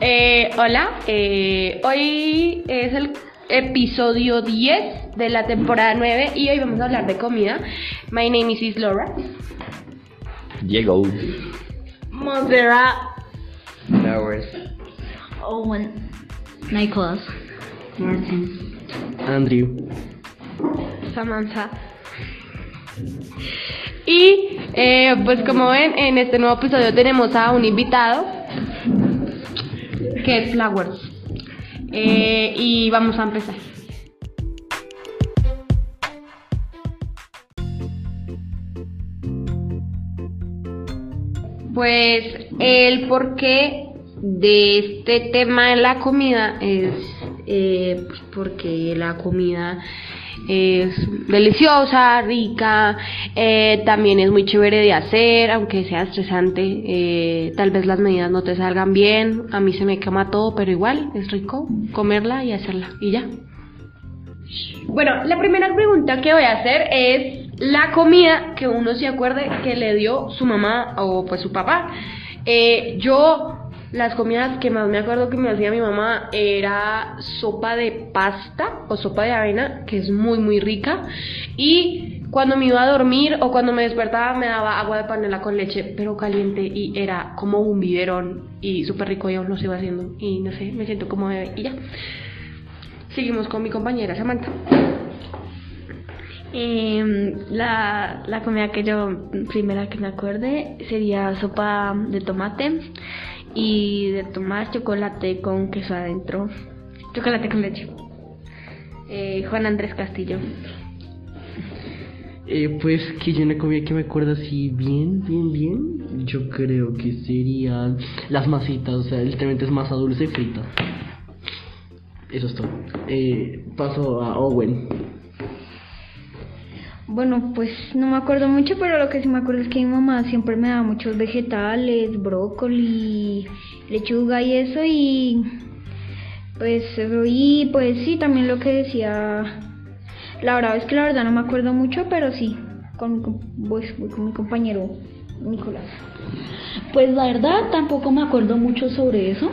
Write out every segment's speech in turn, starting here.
Eh, hola, eh, hoy es el episodio 10 de la temporada 9 y hoy vamos a hablar de comida. My name is Islora. Diego. Montserrat. Flowers. Owen. Nicholas. Martin. Andrew. Samantha. Y eh, pues como ven, en este nuevo episodio tenemos a un invitado es Flowers. Eh, y vamos a empezar. Pues el porqué de este tema de la comida es eh, pues porque la comida es deliciosa, rica, eh, también es muy chévere de hacer, aunque sea estresante, eh, tal vez las medidas no te salgan bien, a mí se me quema todo, pero igual es rico comerla y hacerla y ya. Bueno, la primera pregunta que voy a hacer es la comida que uno se acuerde que le dio su mamá o pues su papá. Eh, yo las comidas que más me acuerdo que me hacía mi mamá era sopa de pasta o sopa de avena, que es muy muy rica. Y cuando me iba a dormir o cuando me despertaba me daba agua de panela con leche, pero caliente y era como un biberón y súper rico yo lo sigo haciendo y no sé, me siento como bebé y ya. Seguimos con mi compañera Samantha. Em, la, la comida que yo primera que me acuerde sería sopa de tomate y de tomar chocolate con queso adentro. Chocolate con leche. Eh, Juan Andrés Castillo. Eh, pues que yo una comida que me acuerdo así bien, bien, bien. Yo creo que serían las masitas, o sea, literalmente es masa dulce frita. Eso es todo. Eh, paso a Owen. Bueno, pues no me acuerdo mucho, pero lo que sí me acuerdo es que mi mamá siempre me daba muchos vegetales, brócoli, lechuga y eso y pues y pues sí, también lo que decía la verdad es que la verdad no me acuerdo mucho, pero sí, con, pues, mi compañero Nicolás. Pues la verdad tampoco me acuerdo mucho sobre eso.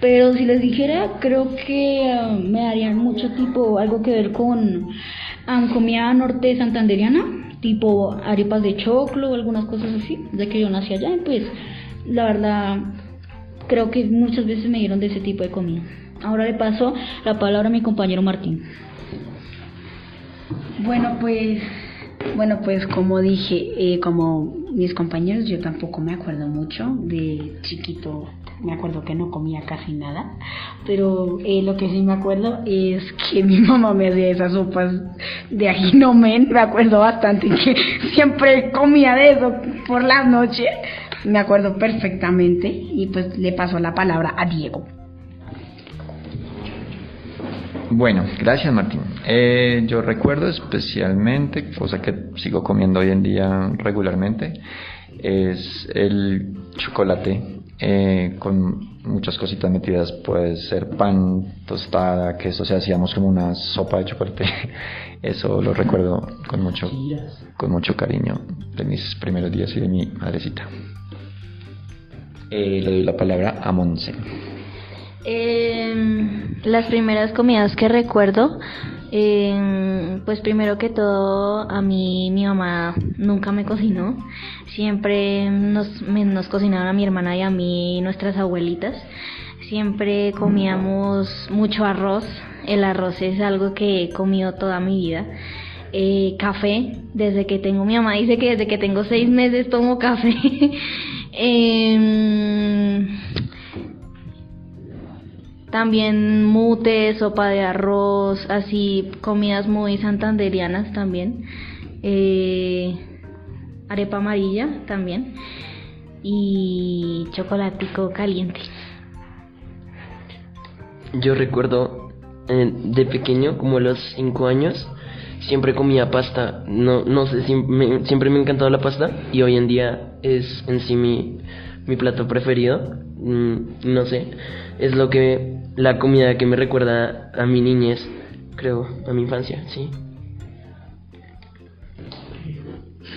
Pero si les dijera, creo que uh, me darían mucho tipo algo que ver con um, comida norte santanderiana, tipo arepas de choclo algunas cosas así, ya que yo nací allá. Pues la verdad creo que muchas veces me dieron de ese tipo de comida. Ahora le paso la palabra a mi compañero Martín. Bueno, pues, bueno, pues como dije, eh, como mis compañeros, yo tampoco me acuerdo mucho. De chiquito me acuerdo que no comía casi nada, pero eh, lo que sí me acuerdo es que mi mamá me hacía esas sopas de ajinomen, me acuerdo bastante que siempre comía de eso por las noches, me acuerdo perfectamente y pues le paso la palabra a Diego. Bueno, gracias Martín. Eh, yo recuerdo especialmente, cosa que sigo comiendo hoy en día regularmente, es el chocolate eh, con muchas cositas metidas. Puede ser pan, tostada, queso, o sea, hacíamos como una sopa de chocolate. Eso lo recuerdo con mucho, con mucho cariño de mis primeros días y de mi madrecita. Eh, le doy la palabra a Monse. Eh, las primeras comidas que recuerdo, eh, pues primero que todo a mí mi mamá nunca me cocinó, siempre nos, me, cocinaron a mi hermana y a mí nuestras abuelitas, siempre comíamos mucho arroz, el arroz es algo que he comido toda mi vida. Eh, café, desde que tengo, mi mamá dice que desde que tengo seis meses tomo café. eh, también mute, sopa de arroz, así comidas muy santanderianas también. Eh, arepa amarilla también. Y chocolatico caliente. Yo recuerdo eh, de pequeño, como a los 5 años, siempre comía pasta. No, no sé, siempre me, siempre me ha encantado la pasta y hoy en día es en sí mi, mi plato preferido. Mm, no sé, es lo que la comida que me recuerda a mi niñez, creo, a mi infancia, sí.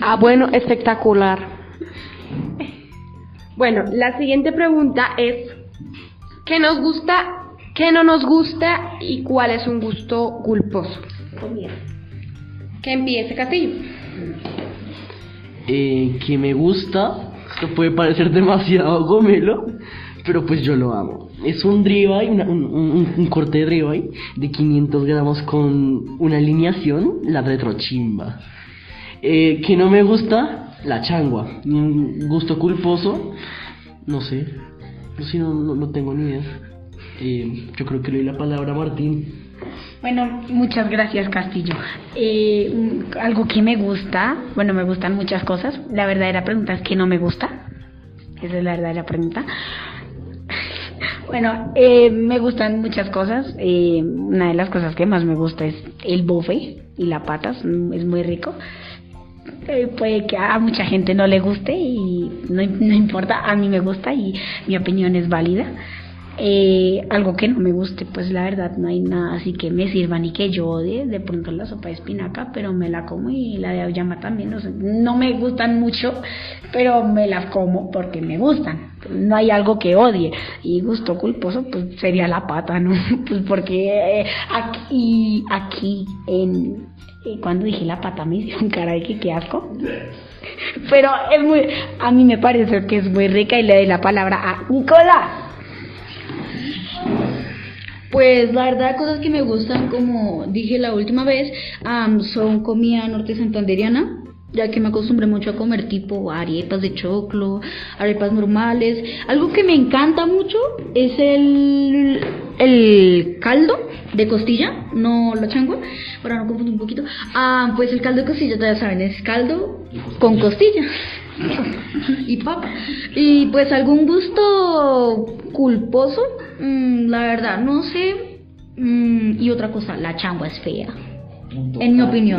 Ah, bueno, espectacular. Bueno, la siguiente pregunta es, ¿Qué nos gusta? ¿Qué no nos gusta? ¿Y cuál es un gusto culposo? Que empiece Castillo. Eh, que me gusta, esto puede parecer demasiado gomelo, pero pues yo lo amo. Es un una- un, corte de ribeye de 500 gramos con una alineación, la retrochimba. Eh, que no me gusta, la changua. Un gusto culposo, no sé. Sé, no, no, no tengo ni idea. Eh, yo creo que le la palabra Martín. Bueno, muchas gracias Castillo. Eh, algo que me gusta, bueno, me gustan muchas cosas. La verdadera pregunta es que no me gusta. Esa es la verdadera pregunta. Bueno, eh, me gustan muchas cosas. Eh, una de las cosas que más me gusta es el bofe y la patas. Es muy rico. Eh, puede que a mucha gente no le guste y no, no importa, a mí me gusta y mi opinión es válida. Eh, algo que no me guste, pues la verdad no hay nada así que me sirva ni que yo odie. De pronto la sopa de espinaca, pero me la como y la de auyama también. No, sé, no me gustan mucho, pero me las como porque me gustan. No hay algo que odie. Y gusto culposo, pues sería la pata, ¿no? Pues porque eh, aquí, aquí en, y cuando dije la pata me hicieron cara de que qué asco. Pero es muy, a mí me parece que es muy rica y le doy la palabra a Nicolás. Pues la verdad, cosas que me gustan, como dije la última vez, am, son comida norte santanderiana, ya que me acostumbré mucho a comer tipo arepas de choclo, arepas normales. Algo que me encanta mucho es el, el caldo de costilla, no la changua, para no confundir un poquito. Ah, pues el caldo de costilla, ya saben, es caldo con costilla y papa. Y pues algún gusto culposo, mm, la verdad, no sé. Mm, y otra cosa, la changua es fea. En mi opinión.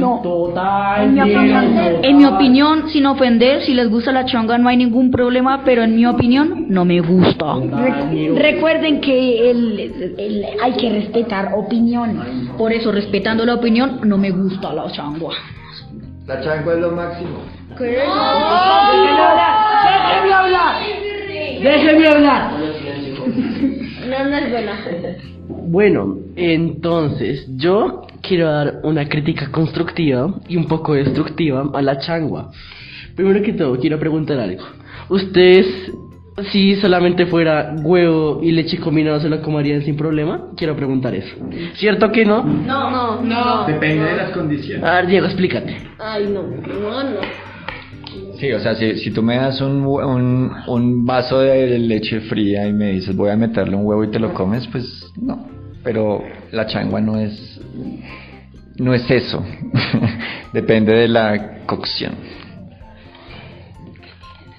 En mi opinión, en mi opinión, sin ofender, si les gusta la changa no hay ningún problema, pero en mi opinión no me gusta. Recuerden que el, el- hay que respetar opiniones. Por eso, respetando la opinión, no me gusta la changua. La changua es lo máximo. ¡Déjenme hablar! ¡Déjenme hablar! No, no es buena. Bueno, entonces yo quiero dar una crítica constructiva y un poco destructiva a la changua. Primero que todo, quiero preguntar algo. ¿Ustedes, si solamente fuera huevo y leche combinado, se lo comerían sin problema? Quiero preguntar eso. ¿Cierto que no? No, no, no. Depende de las condiciones. A ver, Diego, explícate. Ay, no, no, no. Sí, o sea, si, si tú me das un, un, un vaso de leche fría y me dices voy a meterle un huevo y te lo comes, pues no. Pero la changua no es, no es eso. Depende de la cocción.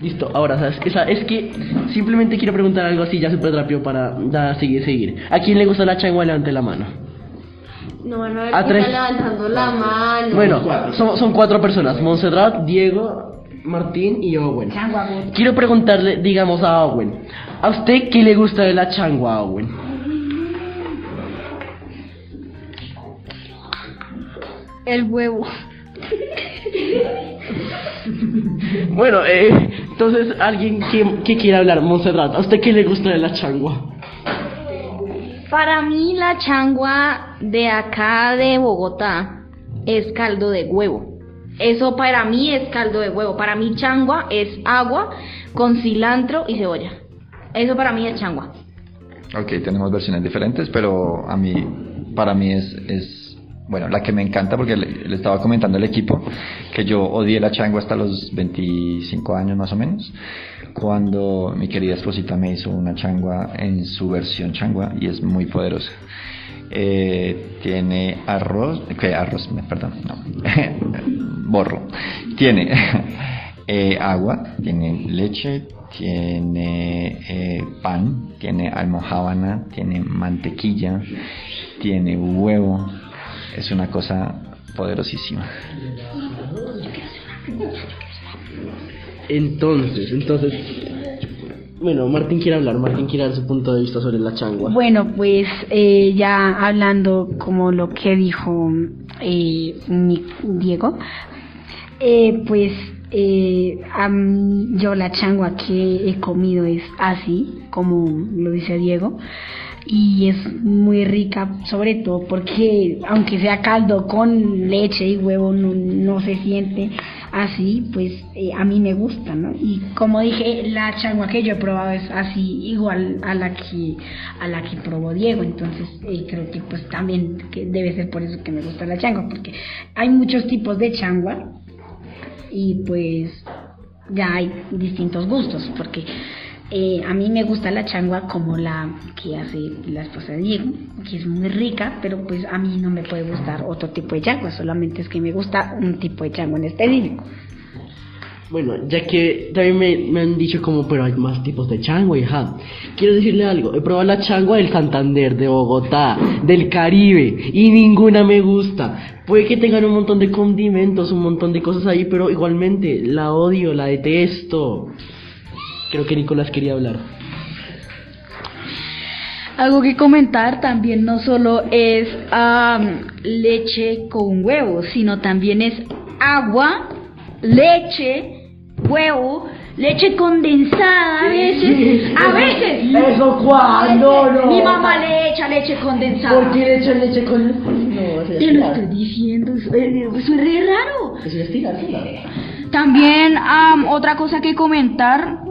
Listo, ahora, ¿sabes? Esa, es que simplemente quiero preguntar algo así ya súper rápido para seguir, seguir. ¿A quién le gusta la changua? Levante la mano. No van a tres. está levantando la mano. Bueno, son, son cuatro personas. Montserrat, Diego, Martín y Owen. Quiero preguntarle, digamos, a Owen. ¿A usted qué le gusta de la changua, Owen? El huevo. Bueno, eh, entonces, alguien que, que quiera hablar, Montserrat, ¿a usted qué le gusta de la changua? Para mí la changua de acá de Bogotá es caldo de huevo. Eso para mí es caldo de huevo. Para mí changua es agua con cilantro y cebolla. Eso para mí es changua. Ok, tenemos versiones diferentes, pero a mí, para mí es, es bueno, la que me encanta porque le, estaba comentando al equipo que yo odié la changua hasta los 25 años más o menos, cuando mi querida esposita me hizo una changua en su versión changua y es muy poderosa. Eh, tiene arroz, que arroz, perdón, no, borro. Tiene eh, agua, tiene leche, tiene eh, pan, tiene almohábana, tiene mantequilla, tiene huevo. Es una cosa poderosísima. Entonces, entonces... Bueno, Martín quiere hablar, Martín quiere dar su punto de vista sobre la changua. Bueno, pues eh, ya hablando como lo que dijo eh, mi- Diego, eh, pues eh, am- yo la changua que he comido es así, como lo dice Diego, y es muy rica, sobre todo porque aunque sea caldo con leche y huevo, no, no se siente así, pues eh, a mí me gusta, ¿no? Y como dije, la changua que yo he probado es así, igual a la que a la que probó Diego, entonces eh, creo que pues también que debe ser por eso que me gusta la changua, porque hay muchos tipos de changua y pues ya hay distintos gustos, porque eh, a mí me gusta la changua como la que hace la esposa de Diego, que es muy rica, pero pues a mí no me puede gustar otro tipo de changua, solamente es que me gusta un tipo de changua en específico. Bueno, ya que también me, me han dicho como, pero hay más tipos de changua, hija. Quiero decirle algo, he probado la changua del Santander, de Bogotá, del Caribe, y ninguna me gusta. Puede que tengan un montón de condimentos, un montón de cosas ahí, pero igualmente la odio, la detesto. Creo que Nicolás quería hablar. Algo que comentar también no solo es am, leche con huevo, sino también es agua, leche, huevo, leche condensada a veces. A veces. ¿Eso cuándo? No. Mi mamá le echa leche condensada. le echan leche con.? No, eso Te lo estoy diciendo, eso, es re raro. Eso es. También am, otra cosa que comentar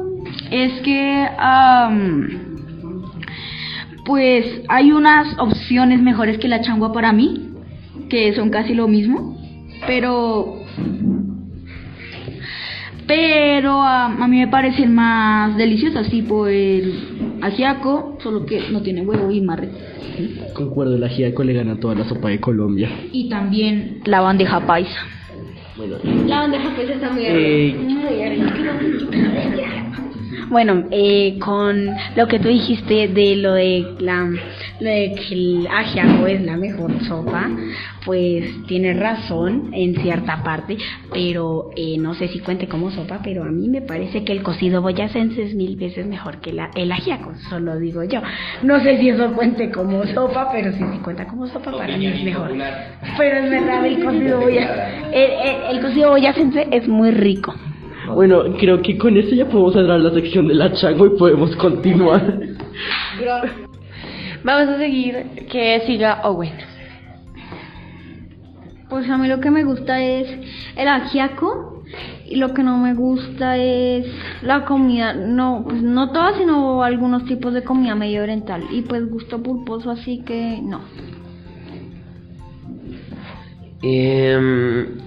es que am, pues hay unas opciones mejores que la changua para mí, que son casi lo mismo, pero pero a mí me parecen más deliciosas, tipo el ajiaco, solo que no tiene huevo y más rico. Concuerdo, el ajiaco le gana toda la sopa de Colombia. Y también la bandeja paisa. Bueno, La bandeja paisa está muy eh, Bueno, eh, con lo que tú dijiste de lo de la lo de que el ajiaco es la mejor sopa, pues tienes razón en cierta parte, pero eh, no sé si cuente como sopa, pero a mí me parece que el cocido boyacense es mil veces mejor que la, el ajiaco, solo digo yo. No sé si eso cuente como sopa, pero si sí cuenta como sopa, para mí es mejor. Pero es verdad, el cocido boyacense, el, el- el cocido boyacense es muy rico. Bueno, creo que con eso ya podemos cerrar la sección de la changua y podemos continuar. Vamos a seguir que siga Owen. Pues a mí lo que me gusta es el ajiaco y lo que no me gusta es la comida, no, pues no todas, sino algunos tipos de comida medio oriental y pues gusto pulposo, así que no. Em,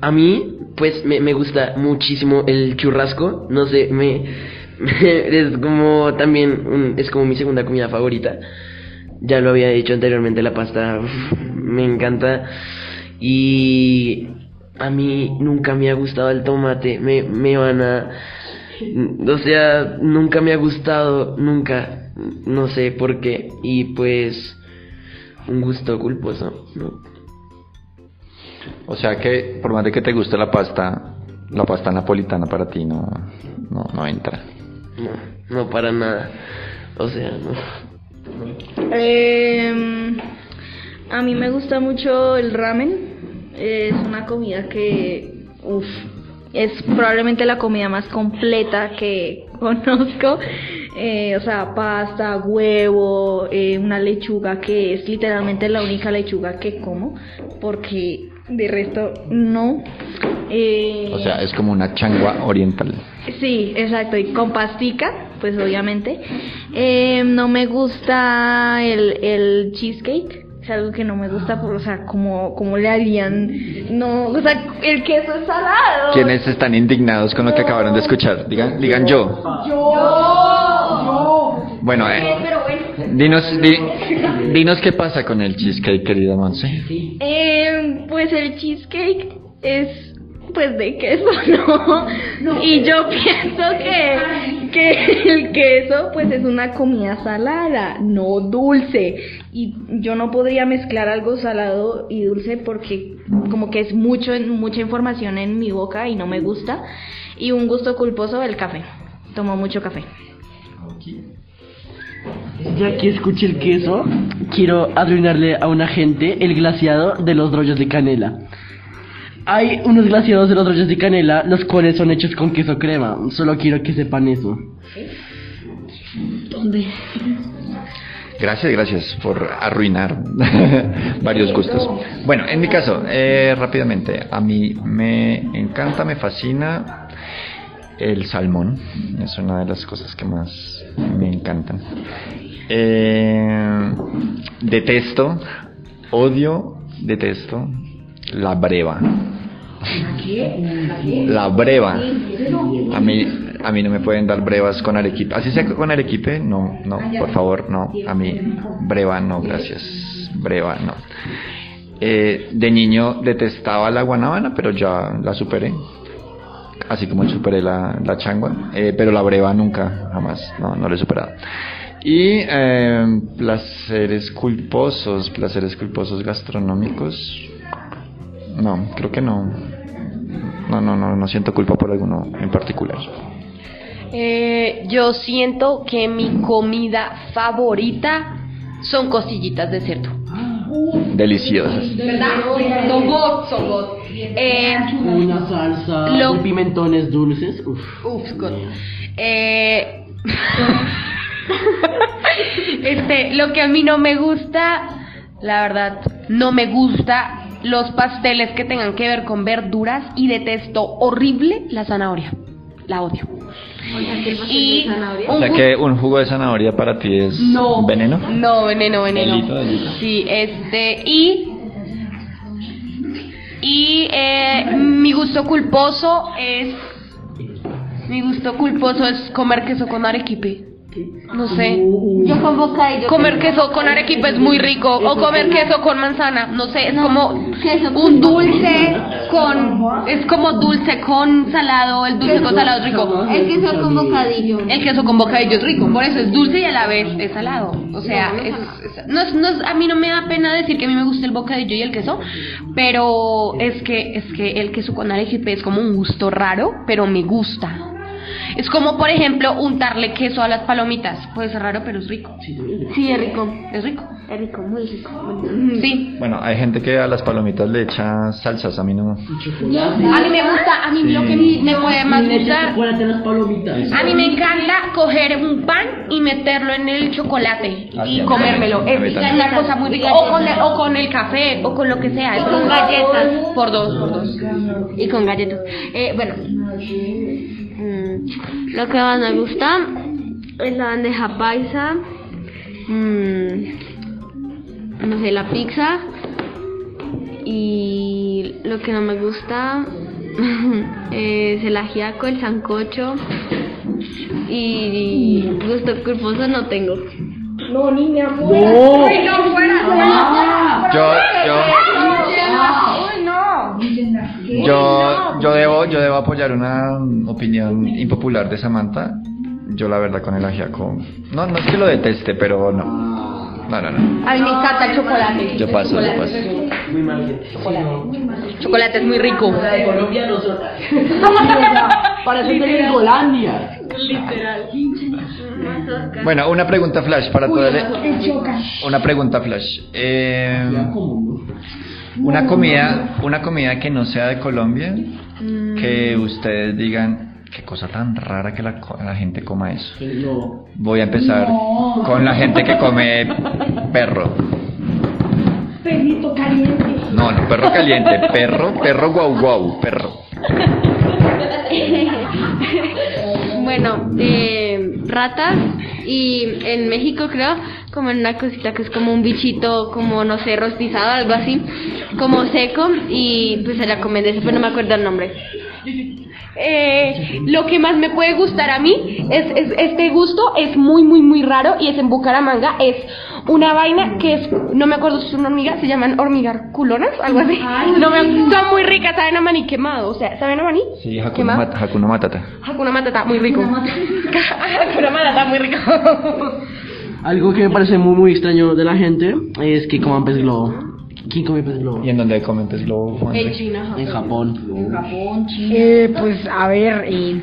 a mí, pues me, me gusta muchísimo el churrasco. No sé, me, es como también un- es como mi segunda comida favorita. Ya lo había dicho anteriormente, la pasta me encanta. Y a mí nunca me ha gustado el tomate. Me, me van a. O sea, nunca me ha gustado, nunca. No sé por qué. Y pues. Un gusto culposo, ¿no? O sea que por más de que te guste la pasta, la pasta napolitana para ti no, no, no entra. No, no para nada. O sea, no. Em, a mí me gusta mucho el ramen. Es una comida que, uff, es probablemente la comida más completa que conozco. Eh, o sea, pasta, huevo, eh, una lechuga que es literalmente la única lechuga que como, porque de resto no. Eh, O sea, es como una changua oriental. Sí, exacto, y con pastica, pues obviamente. Eh, no me gusta el, el cheesecake, es algo que no me gusta, por, o sea, como, como le harían, no, o sea, el queso es salado. ¿Quiénes están indignados con lo que acabaron de escuchar? Digan, digan yo. Bueno, eh, Pero bueno. Dinos, di- dinos qué pasa con el cheesecake, querida Monse. Eh, pues el cheesecake es pues de queso, ¿no? y yo pienso que, que el queso pues es una comida salada, no dulce. Y yo no podría mezclar algo salado y dulce porque como que es mucho mucha información en mi boca y no me gusta. Y un gusto culposo el café. Tomo mucho café. Ya que escuché el queso, quiero arruinarle a una gente el glaciado de los rollos de canela. Hay unos glaciados de los rollos de canela, los cuales son hechos con queso crema. Solo quiero que sepan eso. Gracias, gracias por arruinar varios gustos. Bueno, en mi caso, eh, rápidamente, a mí me encanta, me fascina el salmón. Es una de las cosas que más me encantan. Eh, detesto, odio, detesto la breva. La breva. A mí, a mí no me pueden dar brevas con arequipe. Así sea con arequipe, no, no, por favor, no. A mí, breva, no, gracias. Breva, no. Eh, de niño detestaba la guanábana, pero ya la superé. Así como superé la, la changua. Eh, pero la breva nunca, jamás, no, no la he superado. Y eh, placeres culposos, placeres culposos gastronómicos. No, creo que no. No, no, no, no siento culpa por alguno en particular. Eh, yo siento que mi comida favorita son costillitas de cerdo. Deliciosas. ¿Verdad? Son God, son God. Eh, Una salsa Lo- de pimentones dulces. Uf. Uf, God. Eh, este, lo que a mí no me gusta, la verdad, no me gusta los pasteles que tengan que ver con verduras y detesto horrible la zanahoria. La odio. Y O un sea gu- que un jugo de zanahoria para ti es No. veneno. No, veneno, veneno. Delito, delito. Sí, este, y. Y eh, mi gusto culposo es. Mi gusto culposo es comer queso con arequipe. No sé. Yo con bocadillo. Comer queso con arequipe es muy rico. O comer queso con manzana. No sé, es como un dulce con. Es como dulce con salado. El dulce con salado es rico. El queso con bocadillo. El queso con bocadillo es rico, por eso es dulce y a la vez es salado. O sea, es, es- no es- no es- a mí no me da pena decir que a mí me gusta el bocadillo y el queso, pero es que es que el queso con arequipe es como un gusto raro, pero me gusta. Es como, por ejemplo, untarle queso a las palomitas. Puede ser raro, pero es rico. Sí, es rico. Es rico. Es rico, muy rico. Sí. Bueno, hay gente que a las palomitas le echa salsas, a mí no. A mí me gusta, a mí lo que me puede más gustar. A mí me encanta coger un pan y meterlo en el chocolate y es. comérmelo. Es una cosa muy rica. O con, el, o con el café o con lo que sea. con galletas. Por dos, por dos. Y con galletas. Eh, bueno, mm, lo que más me gusta es la bandeja paisa. mm, no sé, la pizza. Y lo que no me gusta es el ajiaco, el sancocho. Y gusto culposo no tengo. Yo, yo. Yo, yo debo, yo debo apoyar una opinión impopular de Samantha. Yo la verdad con el ajiaco, no, no es que lo deteste, pero no, no, no, no. A mí me encanta el chocolate. Yo paso, yo paso. Muy mal gente. Chocolate es muy rico. de Colombia nosotras. Parece Gringolandia. Bueno, una pregunta flash para todo el... Una pregunta flash. Eh, una comida, una comida que no sea de Colombia, que ustedes digan qué cosa tan rara que la, la gente coma eso. No. Voy a empezar con la gente que come perro. Perrito caliente. No, no, perro caliente, perro, perro guau guau, perro. Bueno, eh, ratas y en México creo comen una cosita que es como un bichito, como no sé, rostizado, algo así, como seco y pues se la comen de eso, pero no me acuerdo el nombre. Eh, lo que más me puede gustar a mí es, es- este gusto es muy muy muy raro y es en Bucaramanga es una vaina que es no me acuerdo si son hormigas se llaman hormigas culonas algo así. No me, son muy ricas saben a maní quemado o sea saben a maní Sí, Hakuna, Mat- Hakuna Matata. Hakuna Matata muy rico. Hakuna Matata muy rico. Algo que me parece muy muy extraño de la gente es que coman pez globo. ¿Quién come pez globo? ¿Y en dónde comen pez globo? En China. En Japón. Eh, pues a ver, eh,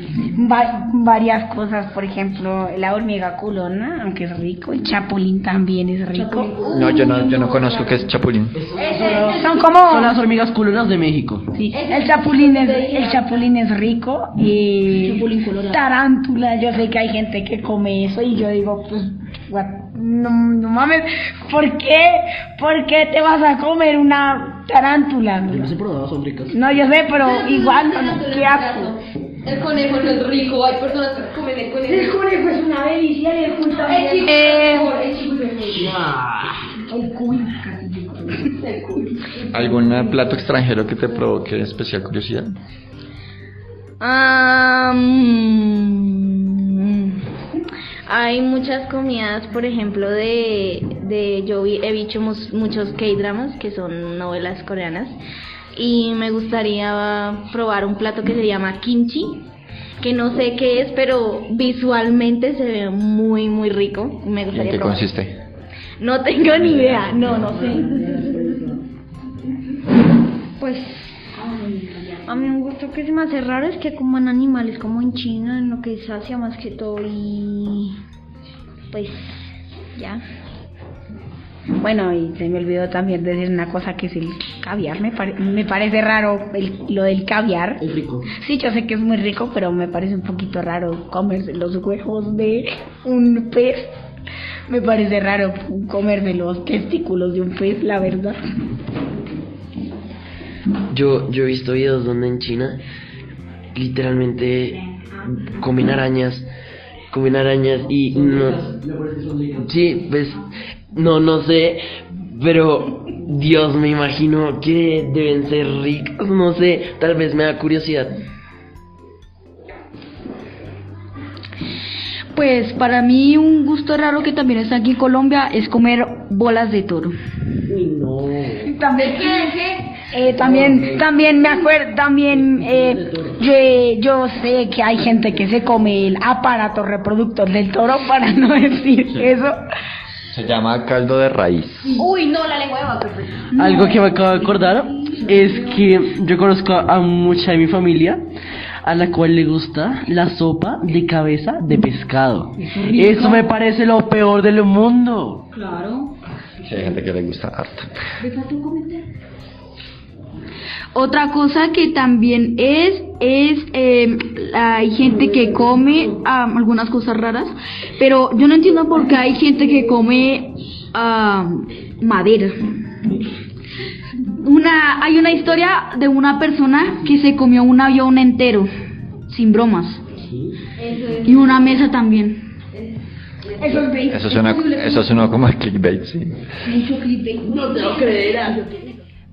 va- varias cosas, por ejemplo, la hormiga culona, aunque es rico, el chapulín también es rico. No, yo no, yo no conozco qué es chapulín. Son como Son las hormigas culonas de México. Sí, el chapulín es, el chapulín es rico y tarántula, yo sé que hay gente que come eso y yo digo, pues, what, no, no mames, ¿por qué? ¿Por qué te vas a comer una tarántula? Yo las he probado, son ricas. No, yo sé, pero igual, no, no, qué asco. El conejo no es rico, hay personas que comen el conejo. El conejo es una delicia y el cuy El también. chico Eh, es mejor, el chico es mejor. el cuy. ¿Algún eh, plato extranjero que te provoque especial curiosidad? Mm, hay muchas comidas, por ejemplo, de, de yo vi- he visto mus- muchos K-dramas, que son novelas coreanas, y me gustaría probar un plato que se llama kimchi, que no sé qué es, pero visualmente se ve muy, muy rico. Me ¿Y en gustaría qué probar. consiste? No tengo ni idea, no, no sé. Pues a mí un gusto que se me hace raro es que coman animales como en China, en lo que es Asia más que todo y pues ya. Bueno, y se me olvidó también decir una cosa que es el caviar. Me, pare- me parece raro el- lo del caviar. Es rico. Sí, yo sé que es muy rico, pero me parece un poquito raro comerse los huevos de un pez. Me parece raro comerme los testículos de un pez, la verdad. Yo, yo he visto videos donde en China literalmente comen arañas, comen arañas y no... Sí, pues no, no sé, pero Dios, me imagino que deben ser ricos, no sé, tal vez me da curiosidad. Pues para mí un gusto raro que también está aquí en Colombia es comer bolas de toro. Uy, no. También, eh, también, también me acuerdo, también eh, yo, yo sé que hay gente que se come el aparato reproductor del toro, para no decir eso. Se llama caldo de raíz. Uy, no, la lengua de vaca. pues. Algo que me acabo de acordar es que yo conozco a mucha de mi familia a la cual le gusta la sopa de cabeza de pescado. Eso me parece lo peor del mundo. Sí, hay gente que le gusta harto. Otra cosa que también es, es, eh, hay gente que come ah, algunas cosas raras, pero yo no entiendo por qué hay gente que come ah, madera. Una, hay una historia de una persona que se comió un avión entero, sin bromas, y una mesa también. Eso suena, eso suena como a clickbait, sí.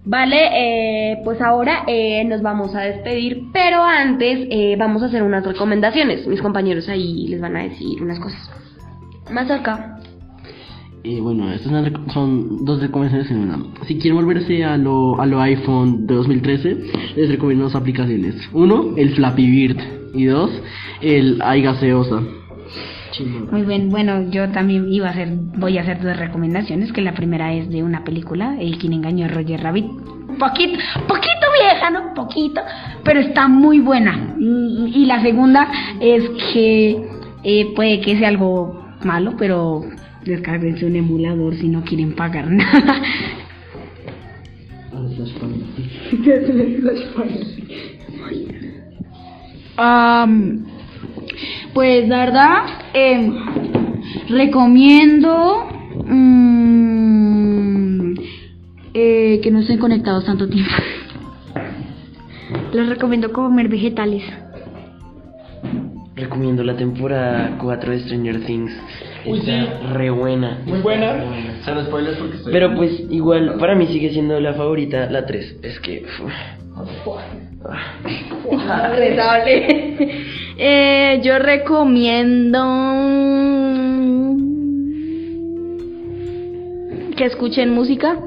Vale, eh, pues ahora eh, nos vamos a despedir, pero antes eh, vamos a hacer unas recomendaciones. Mis compañeros ahí les van a decir unas cosas. Más acá. Y bueno, estas son dos recomendaciones en una. Si quieren volverse a lo, a lo iPhone de 2013, les recomiendo dos aplicaciones. Uno, el Flappy Bird. Y dos, el iGaseosa. Muy bien, bueno, yo también iba a hacer, voy a hacer dos recomendaciones, que la primera es de una película, El quien engañó a Roger Rabbit. Poquito, poquito vieja, ¿no? Poquito, pero está muy buena. Y, y la segunda es que eh, puede que sea algo malo, pero descarguense un emulador si no quieren pagar nada. Am, pues la verdad, em, recomiendo mm, eh, que no estén conectados tanto tiempo. Les recomiendo comer vegetales. Recomiendo la temporada 4 de Stranger Things. Está re buena. Muy buena. Buena. Spoilers porque estoy... Pero pues igual, para mí sigue siendo la favorita, la 3. Es que... uf. Eh, yo recomiendo que escuchen música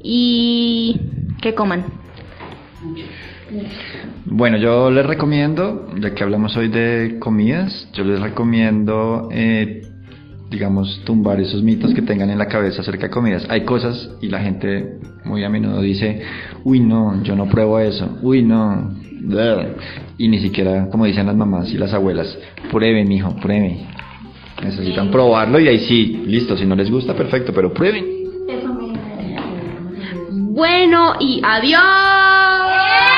y que coman. Bueno, yo les recomiendo, ya que hablamos hoy de comidas, yo les recomiendo eh, digamos, tumbar esos mitos que tengan en la cabeza acerca de comidas. Hay cosas y la gente muy a menudo dice, uy no, yo no pruebo eso, uy no, bleh". y ni siquiera, como dicen las mamás y las abuelas, prueben, hijo, prueben. Necesitan probarlo y ahí sí, listo, si no les gusta, perfecto, pero prueben. Bueno, y adiós.